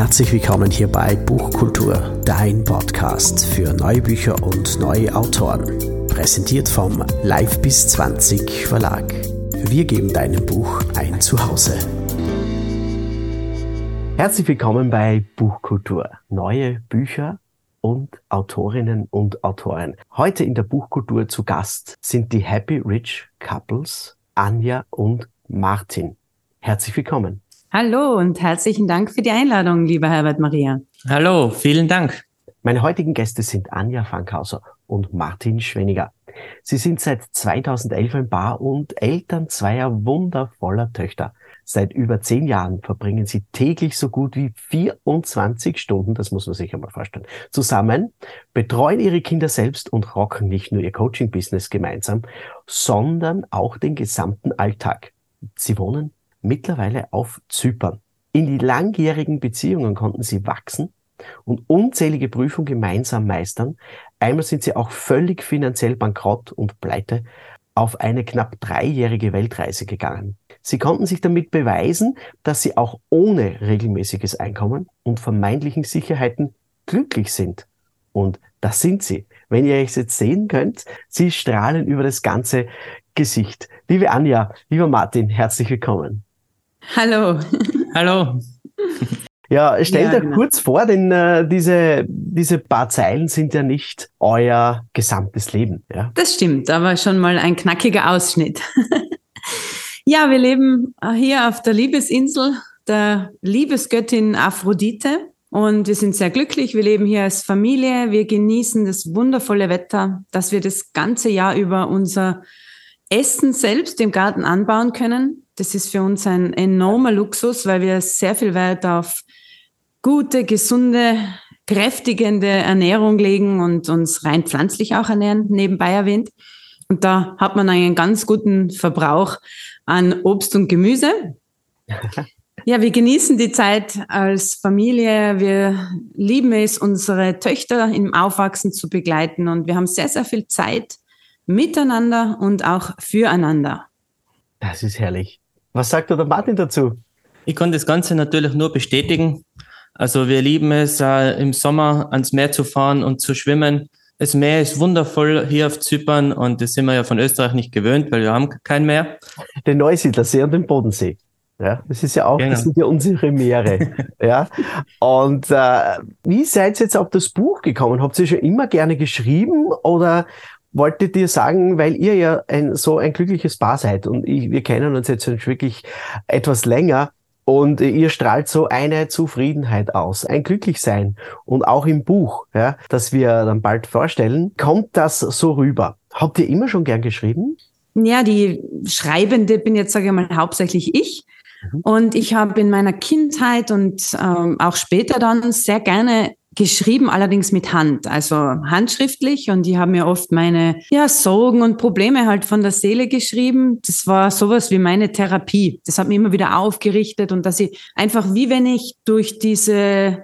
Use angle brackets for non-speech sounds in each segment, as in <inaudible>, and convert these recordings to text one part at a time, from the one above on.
Herzlich willkommen hier bei Buchkultur, dein Podcast für neue Bücher und neue Autoren. Präsentiert vom Live bis 20 Verlag. Wir geben deinem Buch ein Zuhause. Herzlich willkommen bei Buchkultur. Neue Bücher und Autorinnen und Autoren. Heute in der Buchkultur zu Gast sind die Happy Rich Couples Anja und Martin. Herzlich willkommen. Hallo und herzlichen Dank für die Einladung, lieber Herbert Maria. Hallo, vielen Dank. Meine heutigen Gäste sind Anja Fankhauser und Martin Schweniger. Sie sind seit 2011 ein Paar und Eltern zweier wundervoller Töchter. Seit über zehn Jahren verbringen sie täglich so gut wie 24 Stunden, das muss man sich einmal vorstellen, zusammen, betreuen ihre Kinder selbst und rocken nicht nur ihr Coaching-Business gemeinsam, sondern auch den gesamten Alltag. Sie wohnen mittlerweile auf Zypern. In die langjährigen Beziehungen konnten sie wachsen und unzählige Prüfungen gemeinsam meistern. Einmal sind sie auch völlig finanziell bankrott und pleite auf eine knapp dreijährige Weltreise gegangen. Sie konnten sich damit beweisen, dass sie auch ohne regelmäßiges Einkommen und vermeintlichen Sicherheiten glücklich sind. Und das sind sie. Wenn ihr euch jetzt sehen könnt, sie strahlen über das ganze Gesicht. Liebe Anja, lieber Martin, herzlich willkommen. Hallo. Hallo. Ja, stell ja, dir genau. kurz vor, denn äh, diese, diese paar Zeilen sind ja nicht euer gesamtes Leben. Ja? Das stimmt, aber schon mal ein knackiger Ausschnitt. <laughs> ja, wir leben hier auf der Liebesinsel der Liebesgöttin Aphrodite und wir sind sehr glücklich. Wir leben hier als Familie. Wir genießen das wundervolle Wetter, dass wir das ganze Jahr über unser Essen selbst im Garten anbauen können. Das ist für uns ein enormer Luxus, weil wir sehr viel Wert auf gute, gesunde, kräftigende Ernährung legen und uns rein pflanzlich auch ernähren, nebenbei erwähnt. Und da hat man einen ganz guten Verbrauch an Obst und Gemüse. <laughs> Ja, wir genießen die Zeit als Familie. Wir lieben es, unsere Töchter im Aufwachsen zu begleiten und wir haben sehr, sehr viel Zeit miteinander und auch füreinander. Das ist herrlich. Was sagt der Martin dazu? Ich kann das Ganze natürlich nur bestätigen. Also wir lieben es, äh, im Sommer ans Meer zu fahren und zu schwimmen. Das Meer ist wundervoll hier auf Zypern und das sind wir ja von Österreich nicht gewöhnt, weil wir haben kein Meer. Den Neusiedlersee und den Bodensee. Ja, das ist ja auch, genau. das sind ja unsere Meere. <laughs> ja. Und äh, wie seid ihr jetzt auf das Buch gekommen? Habt ihr schon immer gerne geschrieben oder wolltet ihr sagen, weil ihr ja ein, so ein glückliches Paar seid und ich, wir kennen uns jetzt wirklich etwas länger und ihr strahlt so eine Zufriedenheit aus, ein Glücklichsein und auch im Buch, ja, das wir dann bald vorstellen, kommt das so rüber. Habt ihr immer schon gern geschrieben? Ja, die Schreibende bin jetzt, sage ich mal, hauptsächlich ich. Mhm. Und ich habe in meiner Kindheit und ähm, auch später dann sehr gerne geschrieben, allerdings mit Hand, also handschriftlich. Und die haben mir oft meine ja, Sorgen und Probleme halt von der Seele geschrieben. Das war sowas wie meine Therapie. Das hat mich immer wieder aufgerichtet und dass ich einfach, wie wenn ich durch diese äh,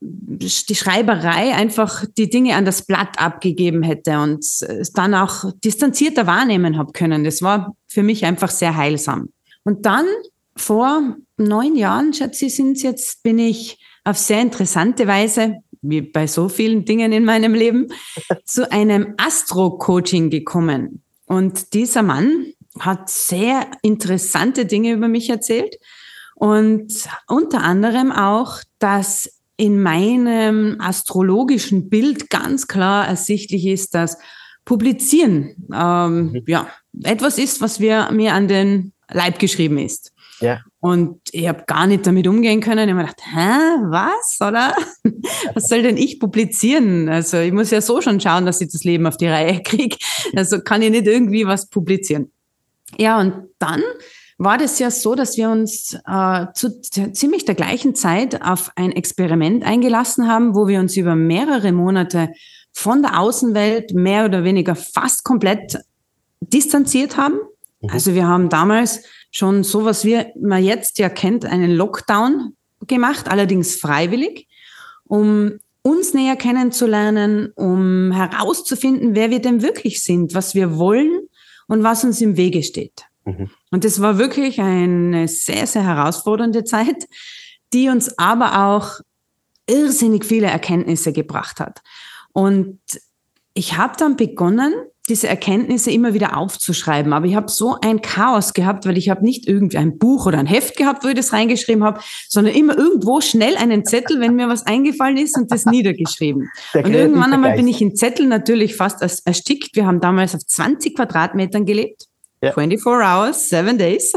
die Schreiberei einfach die Dinge an das Blatt abgegeben hätte und es dann auch distanzierter wahrnehmen habe können. Das war für mich einfach sehr heilsam. Und dann vor neun Jahren, schätze ich, sind jetzt, bin ich auf sehr interessante Weise wie bei so vielen Dingen in meinem Leben, <laughs> zu einem Astro-Coaching gekommen. Und dieser Mann hat sehr interessante Dinge über mich erzählt und unter anderem auch, dass in meinem astrologischen Bild ganz klar ersichtlich ist, dass Publizieren ähm, mhm. ja etwas ist, was wir mir an den Leib geschrieben ist. Ja. Und ich habe gar nicht damit umgehen können. Ich habe mir gedacht, hä, was, oder? <laughs> Was soll denn ich publizieren? Also ich muss ja so schon schauen, dass ich das Leben auf die Reihe kriege. Also kann ich nicht irgendwie was publizieren. Ja, und dann war das ja so, dass wir uns äh, zu ziemlich der gleichen Zeit auf ein Experiment eingelassen haben, wo wir uns über mehrere Monate von der Außenwelt mehr oder weniger fast komplett distanziert haben. Mhm. Also wir haben damals schon so, was wir man jetzt ja kennt, einen Lockdown gemacht, allerdings freiwillig, um uns näher kennenzulernen, um herauszufinden, wer wir denn wirklich sind, was wir wollen und was uns im Wege steht. Mhm. Und das war wirklich eine sehr, sehr herausfordernde Zeit, die uns aber auch irrsinnig viele Erkenntnisse gebracht hat. Und ich habe dann begonnen, diese Erkenntnisse immer wieder aufzuschreiben. Aber ich habe so ein Chaos gehabt, weil ich habe nicht irgendwie ein Buch oder ein Heft gehabt, wo ich das reingeschrieben habe, sondern immer irgendwo schnell einen Zettel, wenn mir was eingefallen ist und das niedergeschrieben. Der und irgendwann einmal bin ich in Zettel natürlich fast erstickt. Wir haben damals auf 20 Quadratmetern gelebt. Ja. 24 hours, 7 days.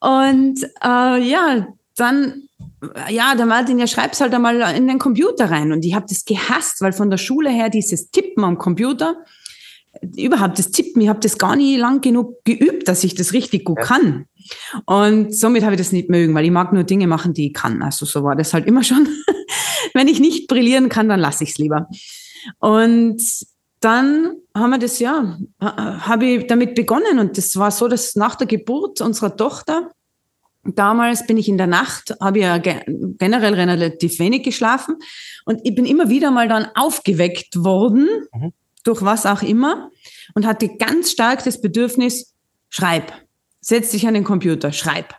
und äh, ja, dann ja, der Martin, ja, schreib's halt einmal in den Computer rein. Und ich habe das gehasst, weil von der Schule her dieses Tippen am Computer, überhaupt das Tippen, ich habe das gar nie lang genug geübt, dass ich das richtig gut ja. kann. Und somit habe ich das nicht mögen, weil ich mag nur Dinge machen, die ich kann. Also so war das halt immer schon. <laughs> Wenn ich nicht brillieren kann, dann lasse ich es lieber. Und dann haben wir das ja, habe ich damit begonnen und das war so, dass nach der Geburt unserer Tochter, damals bin ich in der Nacht, habe ich ja generell relativ wenig geschlafen und ich bin immer wieder mal dann aufgeweckt worden mhm durch was auch immer und hatte ganz stark das Bedürfnis, schreib, setz dich an den Computer, schreib.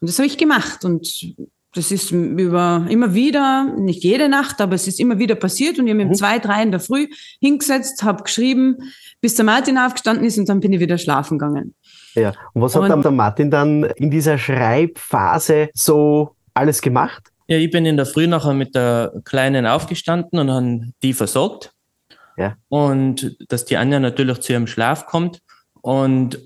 Und das habe ich gemacht und das ist über immer wieder, nicht jede Nacht, aber es ist immer wieder passiert und ich habe mhm. um zwei, drei in der Früh hingesetzt, habe geschrieben, bis der Martin aufgestanden ist und dann bin ich wieder schlafen gegangen. Ja, und was hat und, der Martin dann in dieser Schreibphase so alles gemacht? Ja, ich bin in der Früh nachher mit der Kleinen aufgestanden und habe die versorgt. Ja. Und dass die Anja natürlich zu ihrem Schlaf kommt. Und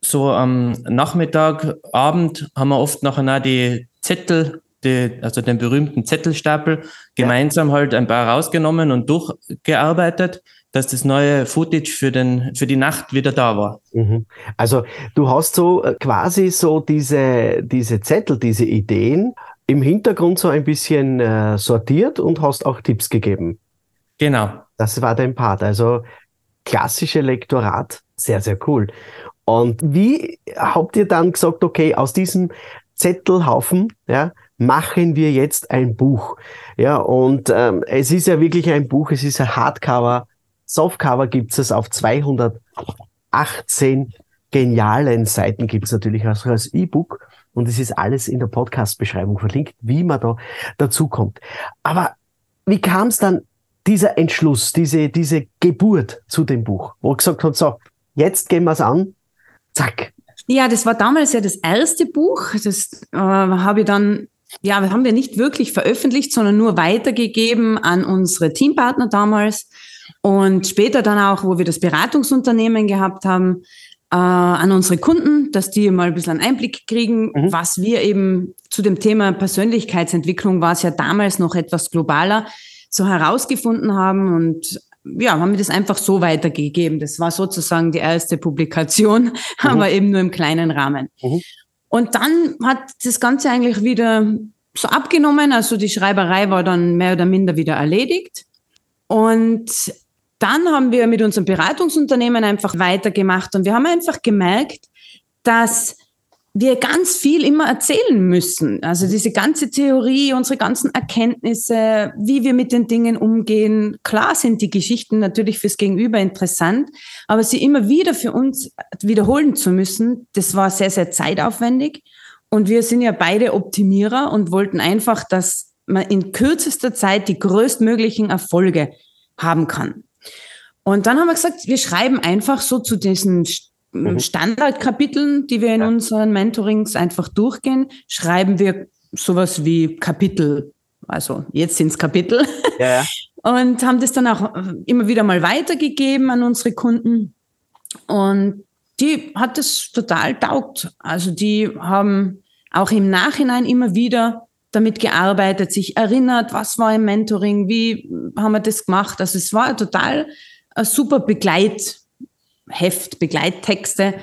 so am Nachmittag, Abend haben wir oft nachher noch die Zettel, die, also den berühmten Zettelstapel, gemeinsam ja. halt ein paar rausgenommen und durchgearbeitet, dass das neue Footage für, den, für die Nacht wieder da war. Mhm. Also du hast so äh, quasi so diese, diese Zettel, diese Ideen im Hintergrund so ein bisschen äh, sortiert und hast auch Tipps gegeben. Genau. Das war dein Part. Also klassische Lektorat, sehr, sehr cool. Und wie habt ihr dann gesagt, okay, aus diesem Zettelhaufen, ja, machen wir jetzt ein Buch. Ja, und ähm, es ist ja wirklich ein Buch, es ist ein Hardcover. Softcover gibt es auf 218 genialen Seiten, gibt es natürlich auch als E-Book. Und es ist alles in der Podcast-Beschreibung verlinkt, wie man da dazu kommt. Aber wie kam es dann dieser Entschluss, diese, diese Geburt zu dem Buch, wo gesagt hat, so, jetzt gehen wir es an, zack. Ja, das war damals ja das erste Buch. Das äh, habe ich dann, ja, haben wir nicht wirklich veröffentlicht, sondern nur weitergegeben an unsere Teampartner damals. Und später dann auch, wo wir das Beratungsunternehmen gehabt haben, äh, an unsere Kunden, dass die mal ein bisschen einen Einblick kriegen, mhm. was wir eben zu dem Thema Persönlichkeitsentwicklung war es ja damals noch etwas globaler so herausgefunden haben und ja, haben wir das einfach so weitergegeben. Das war sozusagen die erste Publikation, <laughs> mhm. aber eben nur im kleinen Rahmen. Mhm. Und dann hat das Ganze eigentlich wieder so abgenommen. Also die Schreiberei war dann mehr oder minder wieder erledigt. Und dann haben wir mit unserem Beratungsunternehmen einfach weitergemacht und wir haben einfach gemerkt, dass wir ganz viel immer erzählen müssen. Also diese ganze Theorie, unsere ganzen Erkenntnisse, wie wir mit den Dingen umgehen. Klar sind die Geschichten natürlich fürs Gegenüber interessant, aber sie immer wieder für uns wiederholen zu müssen, das war sehr, sehr zeitaufwendig. Und wir sind ja beide Optimierer und wollten einfach, dass man in kürzester Zeit die größtmöglichen Erfolge haben kann. Und dann haben wir gesagt, wir schreiben einfach so zu diesen mhm. Standardkapiteln, die wir in ja. unseren Mentorings einfach durchgehen, schreiben wir sowas wie Kapitel. Also jetzt sind es Kapitel. Ja, ja. <laughs> Und haben das dann auch immer wieder mal weitergegeben an unsere Kunden. Und die hat es total taugt. Also die haben auch im Nachhinein immer wieder damit gearbeitet, sich erinnert, was war im Mentoring, wie haben wir das gemacht. Also es war total ein super Begleit, Heft, Begleittexte.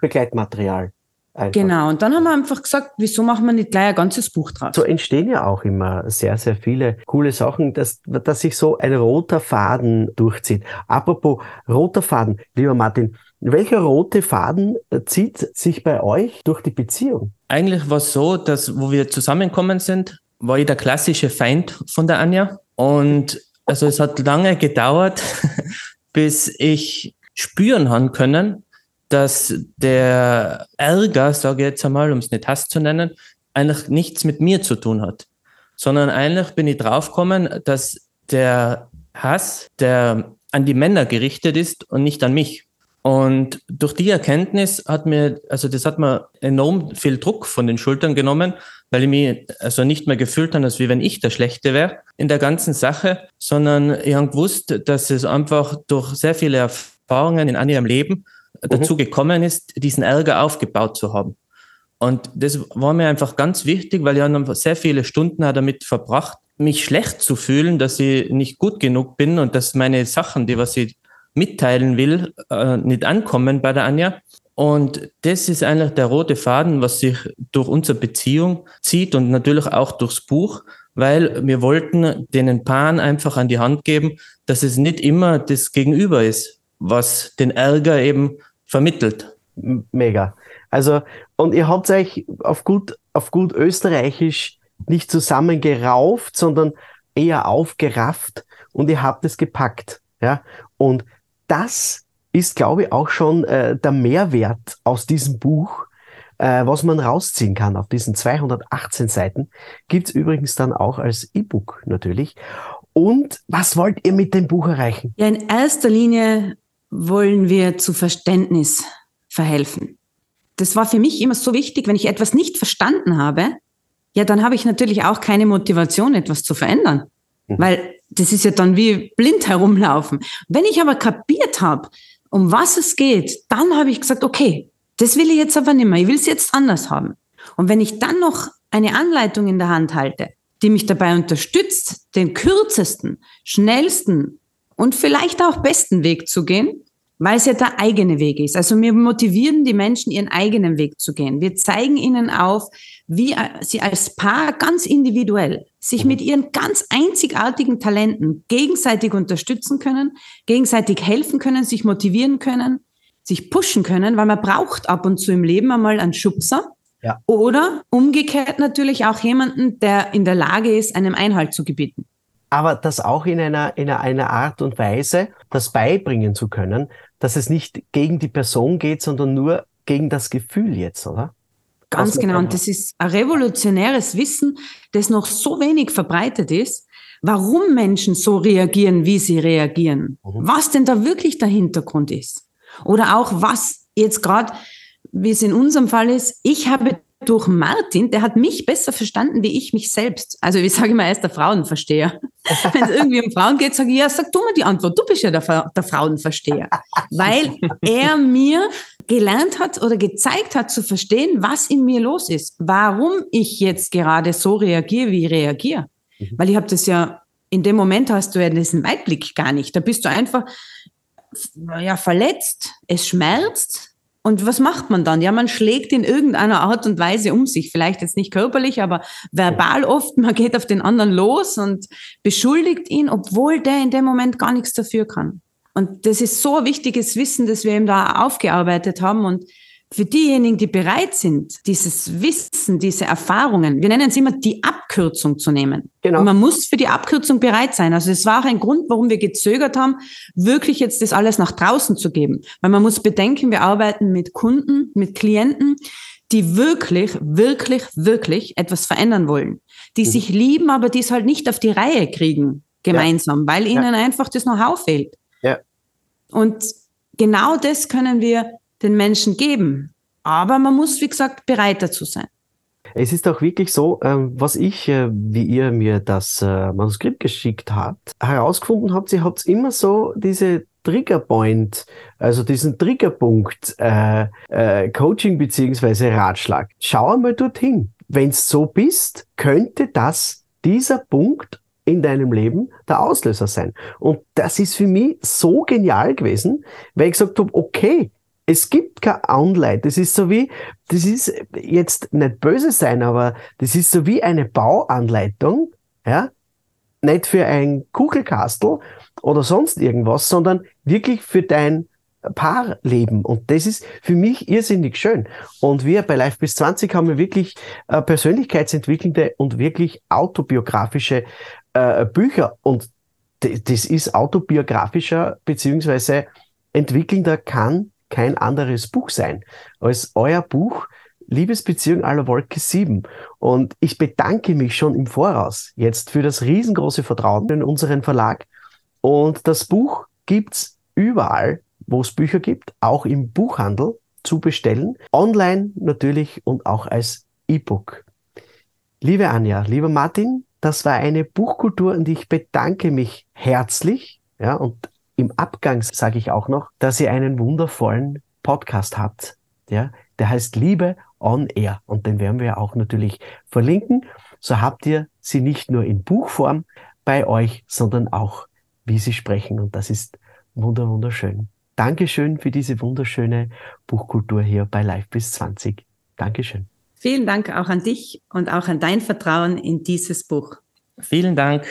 Begleitmaterial. Einfach. Genau, und dann haben wir einfach gesagt, wieso machen wir nicht gleich ein ganzes Buch draus? So entstehen ja auch immer sehr, sehr viele coole Sachen, dass, dass sich so ein roter Faden durchzieht. Apropos roter Faden, lieber Martin, welcher rote Faden zieht sich bei euch durch die Beziehung? Eigentlich war es so, dass wo wir zusammengekommen sind, war ich der klassische Feind von der Anja. Und also es hat lange gedauert, <laughs> bis ich spüren haben können, dass der Ärger, sage ich jetzt einmal, um es nicht Hass zu nennen, eigentlich nichts mit mir zu tun hat, sondern eigentlich bin ich draufgekommen, dass der Hass, der an die Männer gerichtet ist und nicht an mich. Und durch die Erkenntnis hat mir, also das hat mir enorm viel Druck von den Schultern genommen, weil ich mich also nicht mehr gefühlt habe, als wie wenn ich der Schlechte wäre in der ganzen Sache, sondern ich habe gewusst, dass es einfach durch sehr viele Erfahrungen in ihrem Leben mhm. dazu gekommen ist, diesen Ärger aufgebaut zu haben. Und das war mir einfach ganz wichtig, weil ich habe sehr viele Stunden damit verbracht, mich schlecht zu fühlen, dass ich nicht gut genug bin und dass meine Sachen, die was ich mitteilen will, äh, nicht ankommen bei der Anja. Und das ist eigentlich der rote Faden, was sich durch unsere Beziehung zieht und natürlich auch durchs Buch, weil wir wollten den Paaren einfach an die Hand geben, dass es nicht immer das Gegenüber ist, was den Ärger eben vermittelt. Mega. Also, und ihr habt euch auf gut, auf gut österreichisch nicht zusammengerauft, sondern eher aufgerafft und ihr habt es gepackt. Ja, und das ist, glaube ich, auch schon äh, der Mehrwert aus diesem Buch, äh, was man rausziehen kann. Auf diesen 218 Seiten gibt's übrigens dann auch als E-Book natürlich. Und was wollt ihr mit dem Buch erreichen? Ja, in erster Linie wollen wir zu Verständnis verhelfen. Das war für mich immer so wichtig, wenn ich etwas nicht verstanden habe, ja, dann habe ich natürlich auch keine Motivation, etwas zu verändern. Mhm. Weil das ist ja dann wie blind herumlaufen. Wenn ich aber kapiert habe, um was es geht, dann habe ich gesagt, okay, das will ich jetzt aber nicht mehr. Ich will es jetzt anders haben. Und wenn ich dann noch eine Anleitung in der Hand halte, die mich dabei unterstützt, den kürzesten, schnellsten und vielleicht auch besten Weg zu gehen, weil es ja der eigene Weg ist. Also wir motivieren die Menschen, ihren eigenen Weg zu gehen. Wir zeigen ihnen auf, wie sie als Paar ganz individuell sich mit ihren ganz einzigartigen Talenten gegenseitig unterstützen können, gegenseitig helfen können, sich motivieren können, sich pushen können, weil man braucht ab und zu im Leben einmal einen Schubser. Ja. Oder umgekehrt natürlich auch jemanden, der in der Lage ist, einem Einhalt zu gebieten aber das auch in einer, in einer Art und Weise, das beibringen zu können, dass es nicht gegen die Person geht, sondern nur gegen das Gefühl jetzt, oder? Ganz genau. Und das ist ein revolutionäres Wissen, das noch so wenig verbreitet ist, warum Menschen so reagieren, wie sie reagieren. Mhm. Was denn da wirklich der Hintergrund ist. Oder auch was jetzt gerade, wie es in unserem Fall ist, ich habe durch Martin, der hat mich besser verstanden wie ich mich selbst. Also ich sage immer, er ist der Frauenversteher. <laughs> Wenn es irgendwie um Frauen geht, sage ich, ja, sag du mal die Antwort, du bist ja der, der Frauenversteher. Weil er mir gelernt hat oder gezeigt hat zu verstehen, was in mir los ist, warum ich jetzt gerade so reagiere, wie ich reagiere. Mhm. Weil ich habe das ja, in dem Moment hast du ja diesen Weitblick gar nicht. Da bist du einfach ja, verletzt, es schmerzt, und was macht man dann? Ja, man schlägt in irgendeiner Art und Weise um sich. Vielleicht jetzt nicht körperlich, aber verbal oft. Man geht auf den anderen los und beschuldigt ihn, obwohl der in dem Moment gar nichts dafür kann. Und das ist so ein wichtiges Wissen, das wir eben da aufgearbeitet haben. Und für diejenigen, die bereit sind, dieses Wissen, diese Erfahrungen, wir nennen es immer die Abkürzung zu nehmen. Genau. Und man muss für die Abkürzung bereit sein. Also es war auch ein Grund, warum wir gezögert haben, wirklich jetzt das alles nach draußen zu geben. Weil man muss bedenken, wir arbeiten mit Kunden, mit Klienten, die wirklich, wirklich, wirklich etwas verändern wollen. Die mhm. sich lieben, aber die es halt nicht auf die Reihe kriegen, gemeinsam, ja. weil ihnen ja. einfach das Know-how fehlt. Ja. Und genau das können wir den Menschen geben. Aber man muss, wie gesagt, bereit dazu sein. Es ist auch wirklich so, ähm, was ich, äh, wie ihr mir das äh, Manuskript geschickt habt, herausgefunden habt, ihr habt immer so diese Triggerpoint, also diesen Triggerpunkt äh, äh, Coaching beziehungsweise Ratschlag. Schau einmal dorthin. Wenn's so bist, könnte das dieser Punkt in deinem Leben der Auslöser sein. Und das ist für mich so genial gewesen, weil ich gesagt habe, okay, es gibt kein Anleit. Das ist so wie, das ist jetzt nicht böse sein, aber das ist so wie eine Bauanleitung, ja, nicht für ein Kugelkastel oder sonst irgendwas, sondern wirklich für dein Paarleben. Und das ist für mich irrsinnig schön. Und wir bei Life bis 20 haben wir wirklich äh, persönlichkeitsentwickelnde und wirklich autobiografische äh, Bücher. Und das ist autobiografischer beziehungsweise entwickelnder kann kein anderes Buch sein als euer Buch Liebesbeziehung aller Wolke 7. Und ich bedanke mich schon im Voraus jetzt für das riesengroße Vertrauen in unseren Verlag. Und das Buch gibt's überall, wo es Bücher gibt, auch im Buchhandel zu bestellen. Online natürlich und auch als E-Book. Liebe Anja, lieber Martin, das war eine Buchkultur und ich bedanke mich herzlich. Ja, und im Abgang sage ich auch noch, dass ihr einen wundervollen Podcast habt. Ja, der heißt Liebe on Air. Und den werden wir auch natürlich verlinken. So habt ihr sie nicht nur in Buchform bei euch, sondern auch, wie sie sprechen. Und das ist wunder, wunderschön. Dankeschön für diese wunderschöne Buchkultur hier bei Live bis 20. Dankeschön. Vielen Dank auch an dich und auch an dein Vertrauen in dieses Buch. Vielen Dank